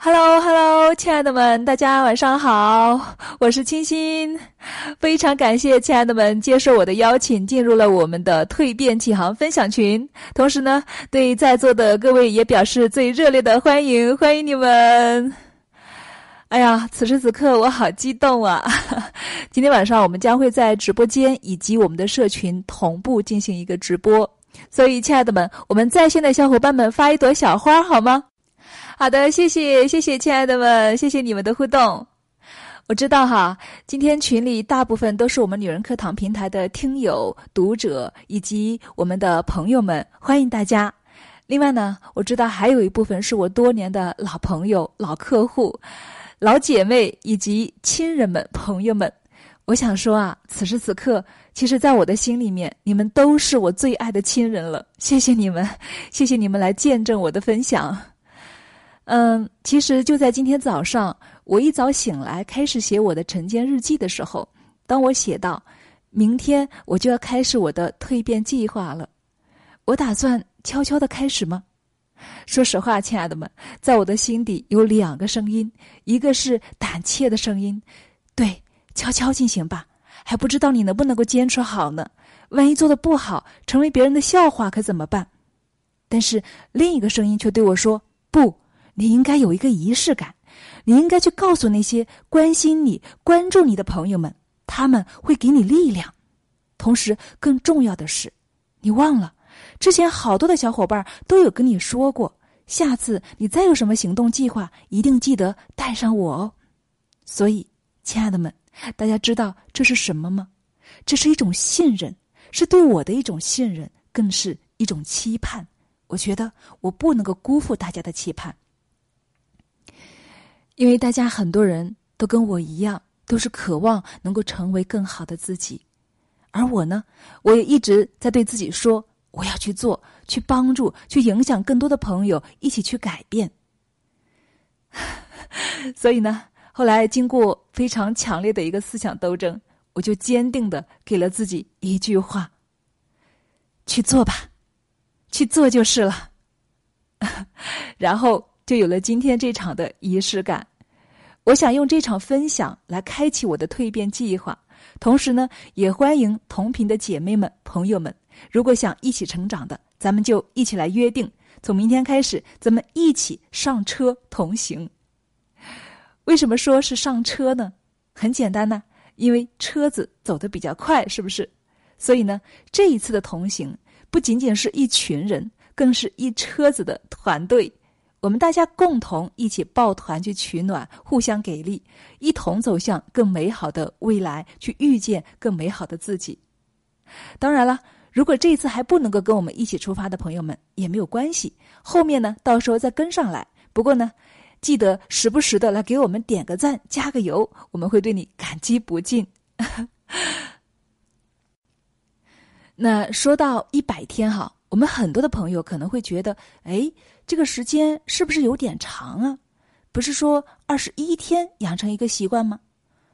Hello，Hello，亲爱的们，大家晚上好，我是清新，非常感谢亲爱的们接受我的邀请，进入了我们的蜕变启航分享群。同时呢，对在座的各位也表示最热烈的欢迎，欢迎你们。哎呀，此时此刻我好激动啊！今天晚上我们将会在直播间以及我们的社群同步进行一个直播，所以亲爱的们，我们在线的小伙伴们发一朵小花好吗？好的，谢谢谢谢，亲爱的们，谢谢你们的互动。我知道哈，今天群里大部分都是我们女人课堂平台的听友、读者以及我们的朋友们，欢迎大家。另外呢，我知道还有一部分是我多年的老朋友、老客户、老姐妹以及亲人们、朋友们。我想说啊，此时此刻，其实在我的心里面，你们都是我最爱的亲人了。谢谢你们，谢谢你们来见证我的分享。嗯，其实就在今天早上，我一早醒来开始写我的晨间日记的时候，当我写到明天我就要开始我的蜕变计划了，我打算悄悄的开始吗？说实话，亲爱的们，在我的心底有两个声音，一个是胆怯的声音，对，悄悄进行吧，还不知道你能不能够坚持好呢？万一做的不好，成为别人的笑话可怎么办？但是另一个声音却对我说不。你应该有一个仪式感，你应该去告诉那些关心你、关注你的朋友们，他们会给你力量。同时，更重要的是，你忘了之前好多的小伙伴都有跟你说过，下次你再有什么行动计划，一定记得带上我哦。所以，亲爱的们，大家知道这是什么吗？这是一种信任，是对我的一种信任，更是一种期盼。我觉得我不能够辜负大家的期盼。因为大家很多人都跟我一样，都是渴望能够成为更好的自己，而我呢，我也一直在对自己说，我要去做，去帮助，去影响更多的朋友，一起去改变。所以呢，后来经过非常强烈的一个思想斗争，我就坚定的给了自己一句话：去做吧，去做就是了。然后。就有了今天这场的仪式感。我想用这场分享来开启我的蜕变计划，同时呢，也欢迎同频的姐妹们、朋友们，如果想一起成长的，咱们就一起来约定，从明天开始，咱们一起上车同行。为什么说是上车呢？很简单呢，因为车子走得比较快，是不是？所以呢，这一次的同行不仅仅是一群人，更是一车子的团队。我们大家共同一起抱团去取暖，互相给力，一同走向更美好的未来，去遇见更美好的自己。当然了，如果这次还不能够跟我们一起出发的朋友们也没有关系，后面呢到时候再跟上来。不过呢，记得时不时的来给我们点个赞、加个油，我们会对你感激不尽。那说到一百天哈，我们很多的朋友可能会觉得，哎。这个时间是不是有点长啊？不是说二十一天养成一个习惯吗？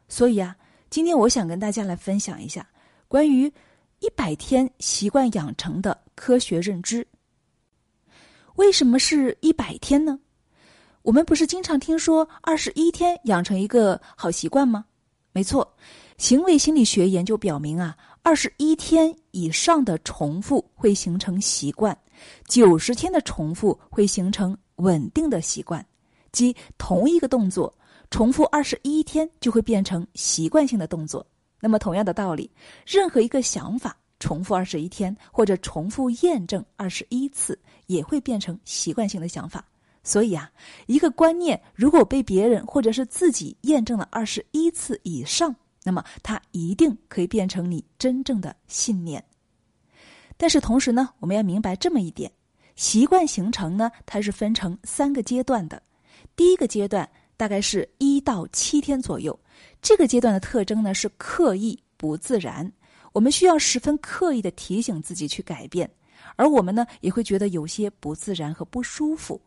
所以啊，今天我想跟大家来分享一下关于一百天习惯养成的科学认知。为什么是一百天呢？我们不是经常听说二十一天养成一个好习惯吗？没错，行为心理学研究表明啊，二十一天以上的重复会形成习惯。九十天的重复会形成稳定的习惯，即同一个动作重复二十一天就会变成习惯性的动作。那么同样的道理，任何一个想法重复二十一天或者重复验证二十一次也会变成习惯性的想法。所以啊，一个观念如果被别人或者是自己验证了二十一次以上，那么它一定可以变成你真正的信念。但是同时呢，我们要明白这么一点：习惯形成呢，它是分成三个阶段的。第一个阶段大概是一到七天左右，这个阶段的特征呢是刻意不自然，我们需要十分刻意的提醒自己去改变，而我们呢也会觉得有些不自然和不舒服。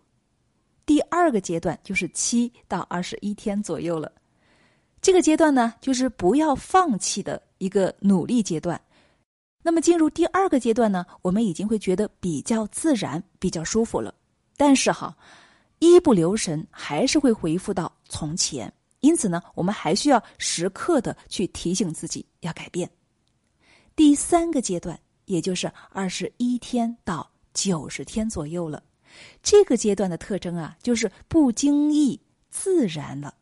第二个阶段就是七到二十一天左右了，这个阶段呢就是不要放弃的一个努力阶段。那么进入第二个阶段呢，我们已经会觉得比较自然、比较舒服了。但是哈，一不留神还是会回复到从前。因此呢，我们还需要时刻的去提醒自己要改变。第三个阶段，也就是二十一天到九十天左右了。这个阶段的特征啊，就是不经意、自然了。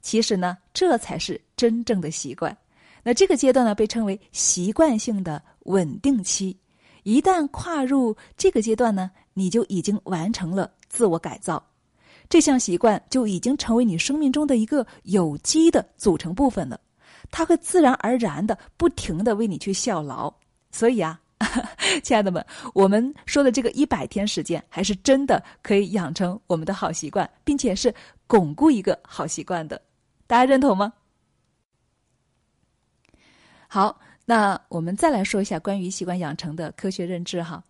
其实呢，这才是真正的习惯。那这个阶段呢，被称为习惯性的稳定期。一旦跨入这个阶段呢，你就已经完成了自我改造，这项习惯就已经成为你生命中的一个有机的组成部分了。它会自然而然的不停的为你去效劳。所以啊，亲爱的们，我们说的这个一百天时间，还是真的可以养成我们的好习惯，并且是巩固一个好习惯的。大家认同吗？好，那我们再来说一下关于习惯养成的科学认知哈。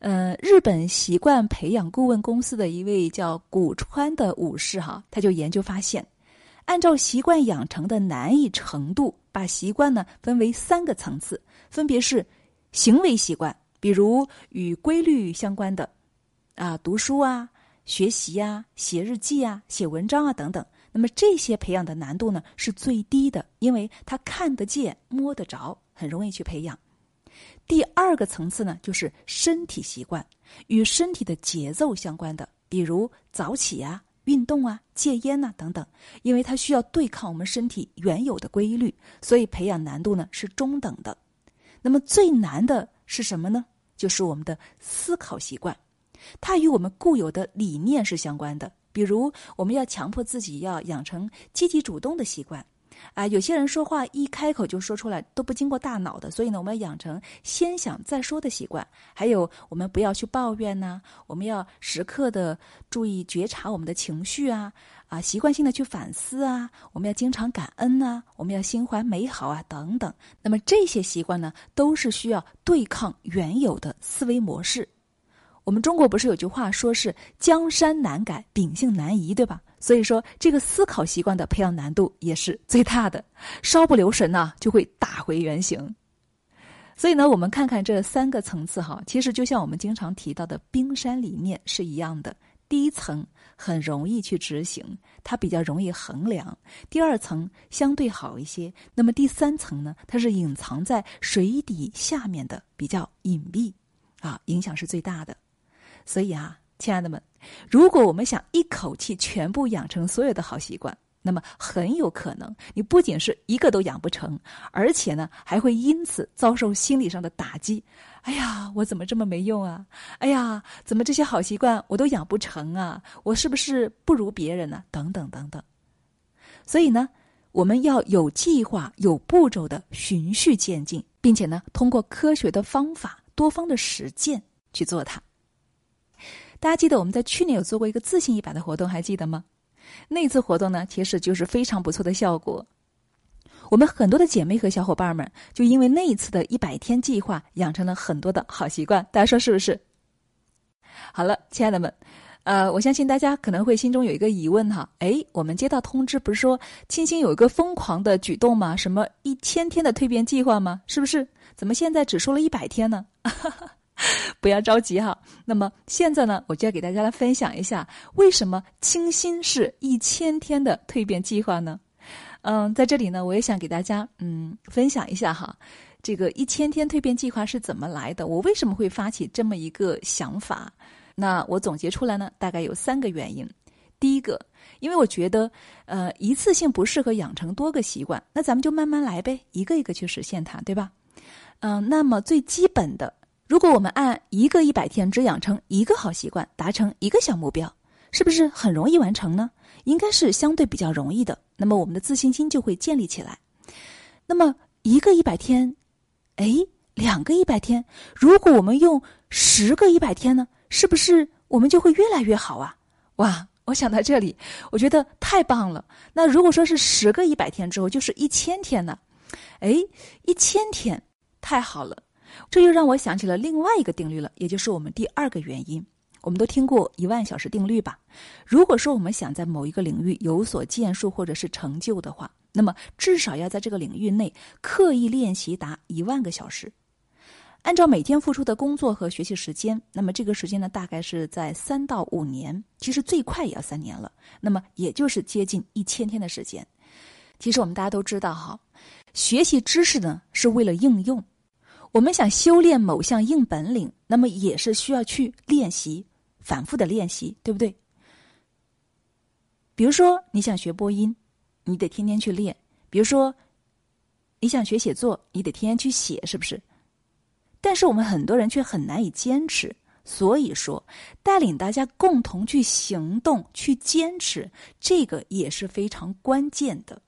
嗯，日本习惯培养顾问公司的一位叫古川的武士哈，他就研究发现，按照习惯养成的难易程度，把习惯呢分为三个层次，分别是行为习惯，比如与规律相关的啊，读书啊、学习啊、写日记啊、写文章啊等等。那么这些培养的难度呢是最低的，因为它看得见、摸得着，很容易去培养。第二个层次呢，就是身体习惯，与身体的节奏相关的，比如早起啊、运动啊、戒烟呐等等，因为它需要对抗我们身体原有的规律，所以培养难度呢是中等的。那么最难的是什么呢？就是我们的思考习惯，它与我们固有的理念是相关的。比如，我们要强迫自己要养成积极主动的习惯，啊，有些人说话一开口就说出来，都不经过大脑的，所以呢，我们要养成先想再说的习惯。还有，我们不要去抱怨呐，我们要时刻的注意觉察我们的情绪啊，啊，习惯性的去反思啊，我们要经常感恩呐，我们要心怀美好啊，等等。那么这些习惯呢，都是需要对抗原有的思维模式。我们中国不是有句话说是江山难改，秉性难移，对吧？所以说这个思考习惯的培养难度也是最大的，稍不留神呢就会打回原形。所以呢，我们看看这三个层次哈，其实就像我们经常提到的冰山理念是一样的。第一层很容易去执行，它比较容易衡量；第二层相对好一些，那么第三层呢，它是隐藏在水底下面的，比较隐蔽，啊，影响是最大的。所以啊，亲爱的们，如果我们想一口气全部养成所有的好习惯，那么很有可能你不仅是一个都养不成，而且呢还会因此遭受心理上的打击。哎呀，我怎么这么没用啊？哎呀，怎么这些好习惯我都养不成啊？我是不是不如别人呢？等等等等。所以呢，我们要有计划、有步骤的循序渐进，并且呢，通过科学的方法、多方的实践去做它。大家记得我们在去年有做过一个自信一百的活动，还记得吗？那次活动呢，其实就是非常不错的效果。我们很多的姐妹和小伙伴们，就因为那一次的一百天计划，养成了很多的好习惯。大家说是不是？好了，亲爱的们，呃，我相信大家可能会心中有一个疑问哈，哎，我们接到通知不是说青青有一个疯狂的举动吗？什么一千天的蜕变计划吗？是不是？怎么现在只说了一百天呢？不要着急哈。那么现在呢，我就要给大家来分享一下，为什么清新是一千天的蜕变计划呢？嗯，在这里呢，我也想给大家嗯分享一下哈，这个一千天蜕变计划是怎么来的？我为什么会发起这么一个想法？那我总结出来呢，大概有三个原因。第一个，因为我觉得呃一次性不适合养成多个习惯，那咱们就慢慢来呗，一个一个去实现它，对吧？嗯，那么最基本的。如果我们按一个一百天只养成一个好习惯，达成一个小目标，是不是很容易完成呢？应该是相对比较容易的。那么我们的自信心就会建立起来。那么一个一百天，哎，两个一百天，如果我们用十个一百天呢？是不是我们就会越来越好啊？哇！我想到这里，我觉得太棒了。那如果说是十个一百天之后，就是一千天呢？哎，一千天，太好了。这又让我想起了另外一个定律了，也就是我们第二个原因。我们都听过一万小时定律吧？如果说我们想在某一个领域有所建树或者是成就的话，那么至少要在这个领域内刻意练习达一万个小时。按照每天付出的工作和学习时间，那么这个时间呢，大概是在三到五年，其实最快也要三年了。那么也就是接近一千天的时间。其实我们大家都知道哈，学习知识呢是为了应用。我们想修炼某项硬本领，那么也是需要去练习，反复的练习，对不对？比如说你想学播音，你得天天去练；比如说你想学写作，你得天天去写，是不是？但是我们很多人却很难以坚持，所以说带领大家共同去行动、去坚持，这个也是非常关键的。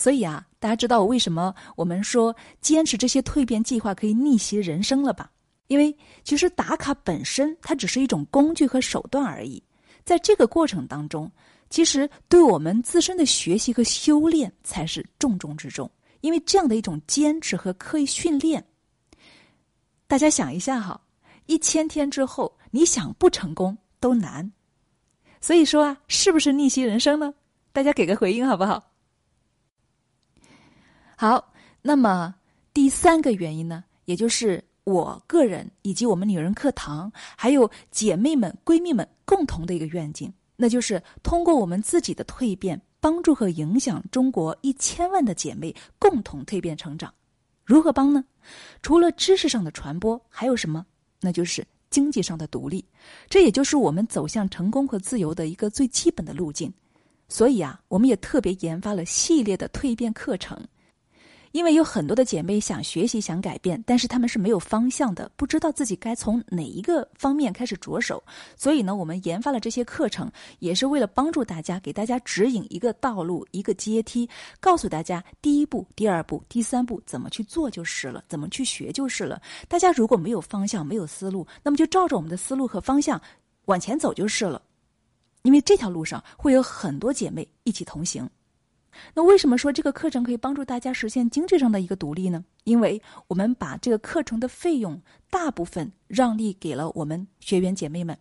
所以啊，大家知道为什么我们说坚持这些蜕变计划可以逆袭人生了吧？因为其实打卡本身它只是一种工具和手段而已，在这个过程当中，其实对我们自身的学习和修炼才是重中之重。因为这样的一种坚持和刻意训练，大家想一下哈，一千天之后，你想不成功都难。所以说啊，是不是逆袭人生呢？大家给个回应好不好？好，那么第三个原因呢，也就是我个人以及我们女人课堂还有姐妹们、闺蜜们共同的一个愿景，那就是通过我们自己的蜕变，帮助和影响中国一千万的姐妹共同蜕变成长。如何帮呢？除了知识上的传播，还有什么？那就是经济上的独立，这也就是我们走向成功和自由的一个最基本的路径。所以啊，我们也特别研发了系列的蜕变课程。因为有很多的姐妹想学习、想改变，但是她们是没有方向的，不知道自己该从哪一个方面开始着手。所以呢，我们研发了这些课程，也是为了帮助大家，给大家指引一个道路、一个阶梯，告诉大家第一步、第二步、第三步怎么去做就是了，怎么去学就是了。大家如果没有方向、没有思路，那么就照着我们的思路和方向往前走就是了。因为这条路上会有很多姐妹一起同行。那为什么说这个课程可以帮助大家实现经济上的一个独立呢？因为我们把这个课程的费用大部分让利给了我们学员姐妹们，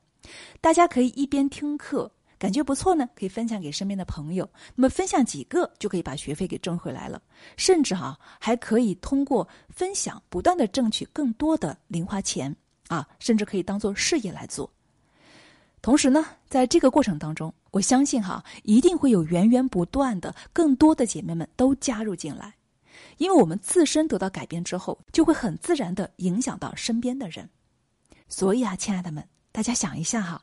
大家可以一边听课，感觉不错呢，可以分享给身边的朋友。那么分享几个就可以把学费给挣回来了，甚至哈还可以通过分享不断的挣取更多的零花钱啊，甚至可以当做事业来做。同时呢，在这个过程当中，我相信哈，一定会有源源不断的更多的姐妹们都加入进来，因为我们自身得到改变之后，就会很自然的影响到身边的人。所以啊，亲爱的们，大家想一下哈，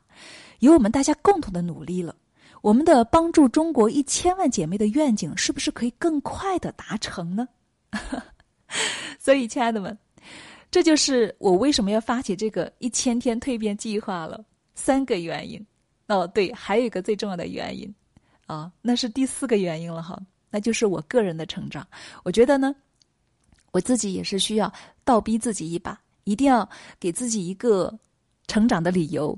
有我们大家共同的努力了，我们的帮助中国一千万姐妹的愿景，是不是可以更快的达成呢？所以，亲爱的们，这就是我为什么要发起这个一千天蜕变计划了。三个原因，哦，对，还有一个最重要的原因，啊，那是第四个原因了哈，那就是我个人的成长。我觉得呢，我自己也是需要倒逼自己一把，一定要给自己一个成长的理由。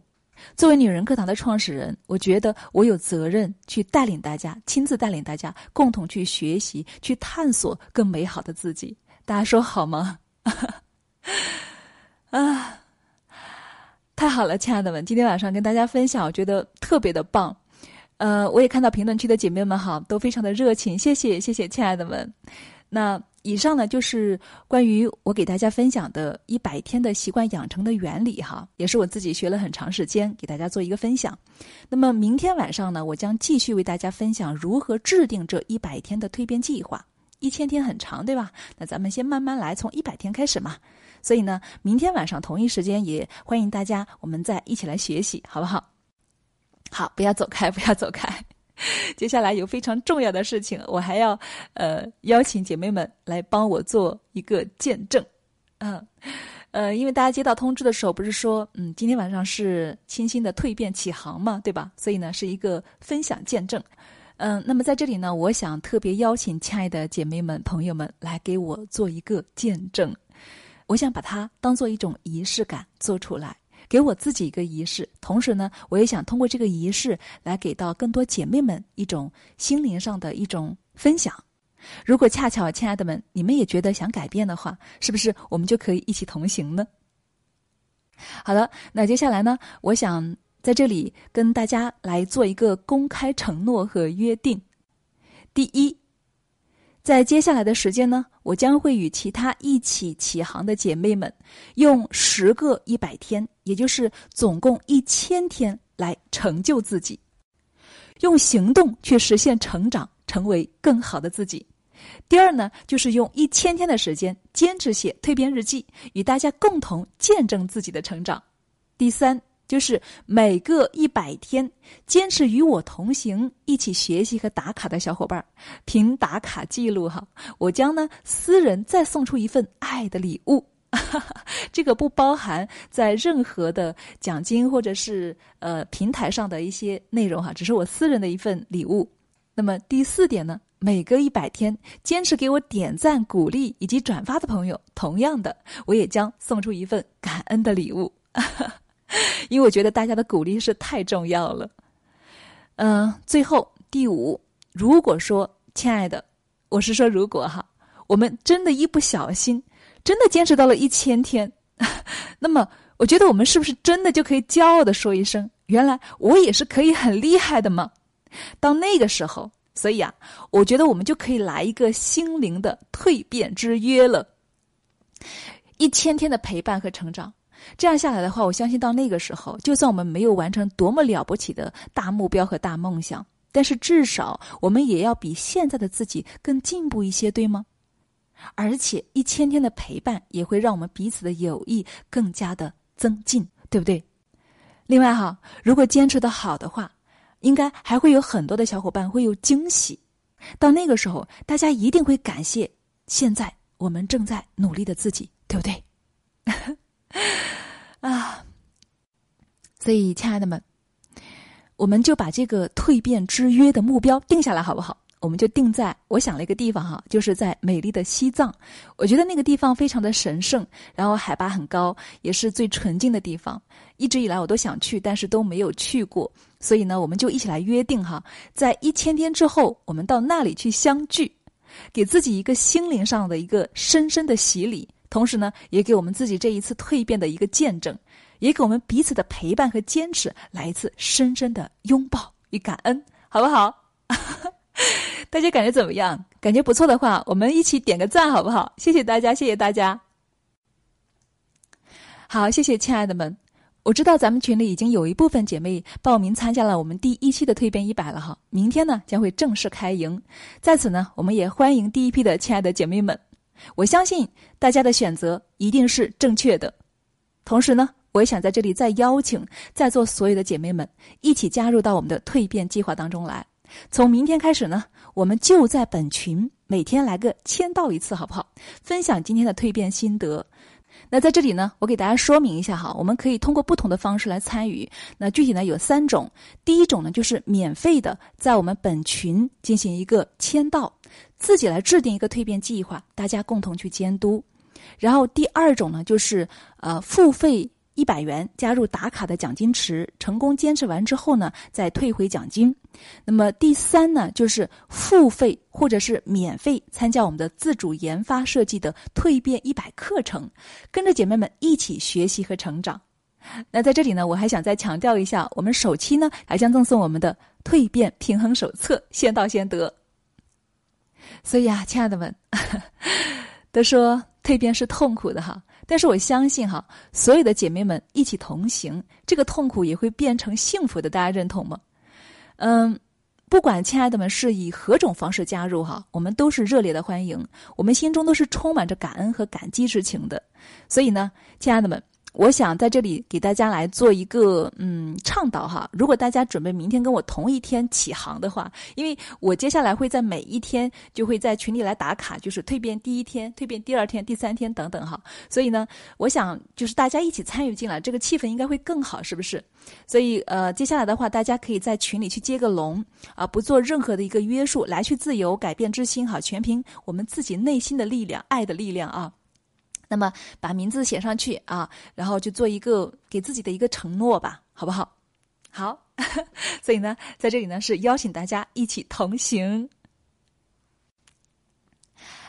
作为女人课堂的创始人，我觉得我有责任去带领大家，亲自带领大家，共同去学习，去探索更美好的自己。大家说好吗？啊。太好了，亲爱的们，今天晚上跟大家分享，我觉得特别的棒。呃，我也看到评论区的姐妹们哈，都非常的热情，谢谢谢谢，亲爱的们。那以上呢就是关于我给大家分享的一百天的习惯养成的原理哈，也是我自己学了很长时间，给大家做一个分享。那么明天晚上呢，我将继续为大家分享如何制定这一百天的蜕变计划。一千天很长，对吧？那咱们先慢慢来，从一百天开始嘛。所以呢，明天晚上同一时间也欢迎大家，我们再一起来学习，好不好？好，不要走开，不要走开。接下来有非常重要的事情，我还要呃邀请姐妹们来帮我做一个见证。嗯，呃，因为大家接到通知的时候，不是说嗯今天晚上是清新的蜕变起航嘛，对吧？所以呢，是一个分享见证。嗯，那么在这里呢，我想特别邀请亲爱的姐妹们、朋友们来给我做一个见证。我想把它当做一种仪式感做出来，给我自己一个仪式。同时呢，我也想通过这个仪式来给到更多姐妹们一种心灵上的一种分享。如果恰巧，亲爱的们，你们也觉得想改变的话，是不是我们就可以一起同行呢？好的，那接下来呢，我想在这里跟大家来做一个公开承诺和约定。第一，在接下来的时间呢，我将会与其他一起起航的姐妹们，用十个一百天，也就是总共一千天来成就自己，用行动去实现成长，成为更好的自己。第二呢，就是用一千天的时间坚持写蜕变日记，与大家共同见证自己的成长。第三。就是每个一百天坚持与我同行、一起学习和打卡的小伙伴，凭打卡记录哈，我将呢私人再送出一份爱的礼物。这个不包含在任何的奖金或者是呃平台上的一些内容哈，只是我私人的一份礼物。那么第四点呢，每隔一百天坚持给我点赞、鼓励以及转发的朋友，同样的，我也将送出一份感恩的礼物。因为我觉得大家的鼓励是太重要了。嗯，最后第五，如果说亲爱的，我是说如果哈，我们真的一不小心，真的坚持到了一千天，那么我觉得我们是不是真的就可以骄傲的说一声，原来我也是可以很厉害的吗？到那个时候，所以啊，我觉得我们就可以来一个心灵的蜕变之约了，一千天的陪伴和成长。这样下来的话，我相信到那个时候，就算我们没有完成多么了不起的大目标和大梦想，但是至少我们也要比现在的自己更进步一些，对吗？而且一千天的陪伴也会让我们彼此的友谊更加的增进，对不对？另外哈，如果坚持的好的话，应该还会有很多的小伙伴会有惊喜。到那个时候，大家一定会感谢现在我们正在努力的自己，对不对？啊，所以亲爱的们，我们就把这个蜕变之约的目标定下来，好不好？我们就定在我想了一个地方哈，就是在美丽的西藏。我觉得那个地方非常的神圣，然后海拔很高，也是最纯净的地方。一直以来我都想去，但是都没有去过。所以呢，我们就一起来约定哈，在一千天之后，我们到那里去相聚，给自己一个心灵上的一个深深的洗礼。同时呢，也给我们自己这一次蜕变的一个见证，也给我们彼此的陪伴和坚持来一次深深的拥抱与感恩，好不好？大家感觉怎么样？感觉不错的话，我们一起点个赞，好不好？谢谢大家，谢谢大家。好，谢谢亲爱的们。我知道咱们群里已经有一部分姐妹报名参加了我们第一期的蜕变一百了哈，明天呢将会正式开营，在此呢，我们也欢迎第一批的亲爱的姐妹们。我相信大家的选择一定是正确的。同时呢，我也想在这里再邀请在座所有的姐妹们一起加入到我们的蜕变计划当中来。从明天开始呢，我们就在本群每天来个签到一次，好不好？分享今天的蜕变心得。那在这里呢，我给大家说明一下哈，我们可以通过不同的方式来参与。那具体呢有三种，第一种呢就是免费的在我们本群进行一个签到。自己来制定一个蜕变计划，大家共同去监督。然后第二种呢，就是呃付费一百元加入打卡的奖金池，成功坚持完之后呢，再退回奖金。那么第三呢，就是付费或者是免费参加我们的自主研发设计的蜕变一百课程，跟着姐妹们一起学习和成长。那在这里呢，我还想再强调一下，我们首期呢还将赠送我们的蜕变平衡手册，先到先得。所以啊，亲爱的们，都说蜕变是痛苦的哈，但是我相信哈，所有的姐妹们一起同行，这个痛苦也会变成幸福的。大家认同吗？嗯，不管亲爱的们是以何种方式加入哈，我们都是热烈的欢迎，我们心中都是充满着感恩和感激之情的。所以呢，亲爱的们。我想在这里给大家来做一个嗯倡导哈，如果大家准备明天跟我同一天起航的话，因为我接下来会在每一天就会在群里来打卡，就是蜕变第一天、蜕变第二天、第三天等等哈，所以呢，我想就是大家一起参与进来，这个气氛应该会更好，是不是？所以呃，接下来的话，大家可以在群里去接个龙啊，不做任何的一个约束，来去自由改变之心哈，全凭我们自己内心的力量、爱的力量啊。那么把名字写上去啊，然后就做一个给自己的一个承诺吧，好不好？好，所以呢，在这里呢是邀请大家一起同行。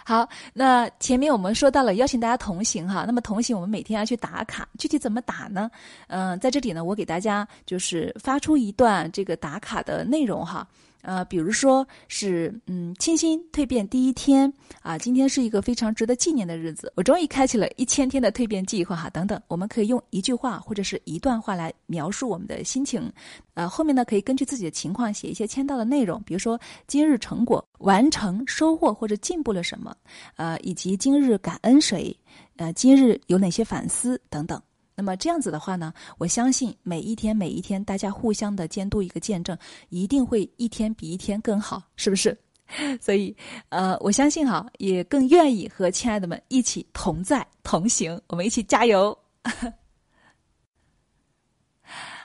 好，那前面我们说到了邀请大家同行哈，那么同行我们每天要去打卡，具体怎么打呢？嗯，在这里呢，我给大家就是发出一段这个打卡的内容哈。呃，比如说是嗯，清新蜕变第一天啊，今天是一个非常值得纪念的日子，我终于开启了一千天的蜕变计划哈，等等，我们可以用一句话或者是一段话来描述我们的心情，呃，后面呢可以根据自己的情况写一些签到的内容，比如说今日成果、完成、收获或者进步了什么，呃，以及今日感恩谁，呃，今日有哪些反思等等。那么这样子的话呢，我相信每一天每一天，大家互相的监督一个见证，一定会一天比一天更好，是不是？所以，呃，我相信哈，也更愿意和亲爱的们一起同在同行，我们一起加油。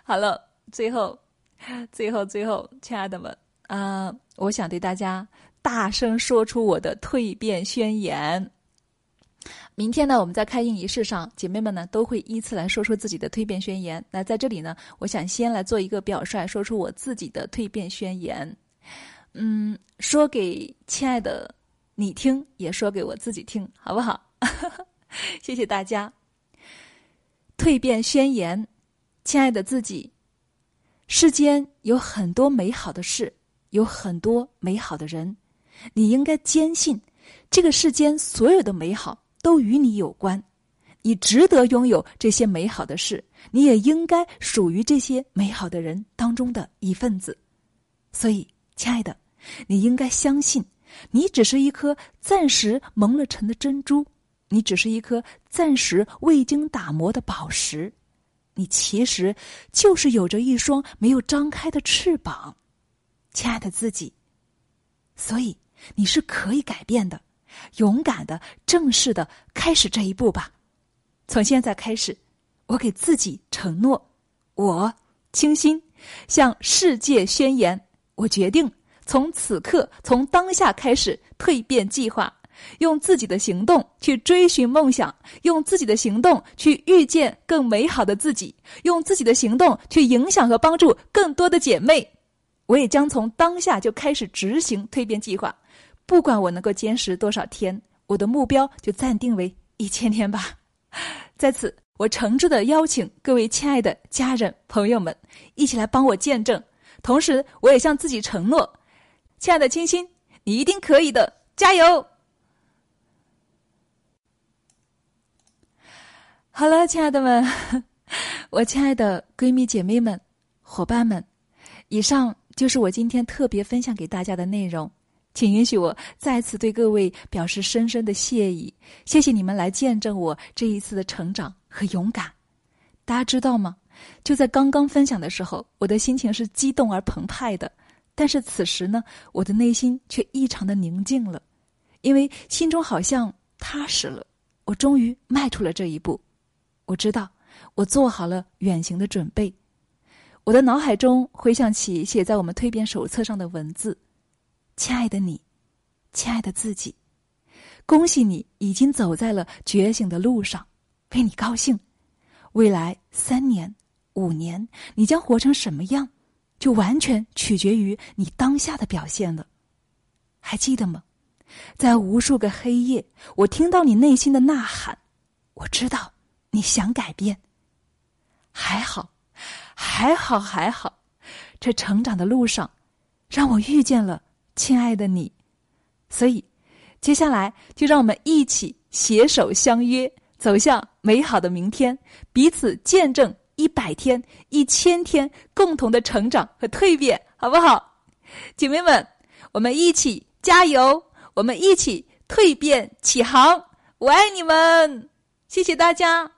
好了，最后，最后，最后，亲爱的们，啊，我想对大家大声说出我的蜕变宣言。明天呢，我们在开印仪式上，姐妹们呢都会依次来说出自己的蜕变宣言。那在这里呢，我想先来做一个表率，说出我自己的蜕变宣言。嗯，说给亲爱的你听，也说给我自己听，好不好？谢谢大家。蜕变宣言，亲爱的自己，世间有很多美好的事，有很多美好的人，你应该坚信，这个世间所有的美好。都与你有关，你值得拥有这些美好的事，你也应该属于这些美好的人当中的一份子。所以，亲爱的，你应该相信，你只是一颗暂时蒙了尘的珍珠，你只是一颗暂时未经打磨的宝石，你其实就是有着一双没有张开的翅膀，亲爱的自己。所以，你是可以改变的。勇敢的、正式的开始这一步吧！从现在开始，我给自己承诺：我清心向世界宣言，我决定从此刻、从当下开始蜕变计划，用自己的行动去追寻梦想，用自己的行动去遇见更美好的自己，用自己的行动去影响和帮助更多的姐妹。我也将从当下就开始执行蜕变计划。不管我能够坚持多少天，我的目标就暂定为一千天吧。在此，我诚挚的邀请各位亲爱的家人朋友们一起来帮我见证。同时，我也向自己承诺：亲爱的清新，你一定可以的，加油！好了，亲爱的们，我亲爱的闺蜜姐妹们、伙伴们，以上就是我今天特别分享给大家的内容。请允许我再次对各位表示深深的谢意，谢谢你们来见证我这一次的成长和勇敢。大家知道吗？就在刚刚分享的时候，我的心情是激动而澎湃的，但是此时呢，我的内心却异常的宁静了，因为心中好像踏实了。我终于迈出了这一步，我知道我做好了远行的准备。我的脑海中回想起写在我们蜕变手册上的文字。亲爱的你，亲爱的自己，恭喜你已经走在了觉醒的路上，为你高兴。未来三年、五年，你将活成什么样，就完全取决于你当下的表现了。还记得吗？在无数个黑夜，我听到你内心的呐喊，我知道你想改变。还好，还好，还好，这成长的路上，让我遇见了。亲爱的你，所以接下来就让我们一起携手相约，走向美好的明天，彼此见证一百天、一千天共同的成长和蜕变，好不好？姐妹们，我们一起加油，我们一起蜕变起航！我爱你们，谢谢大家。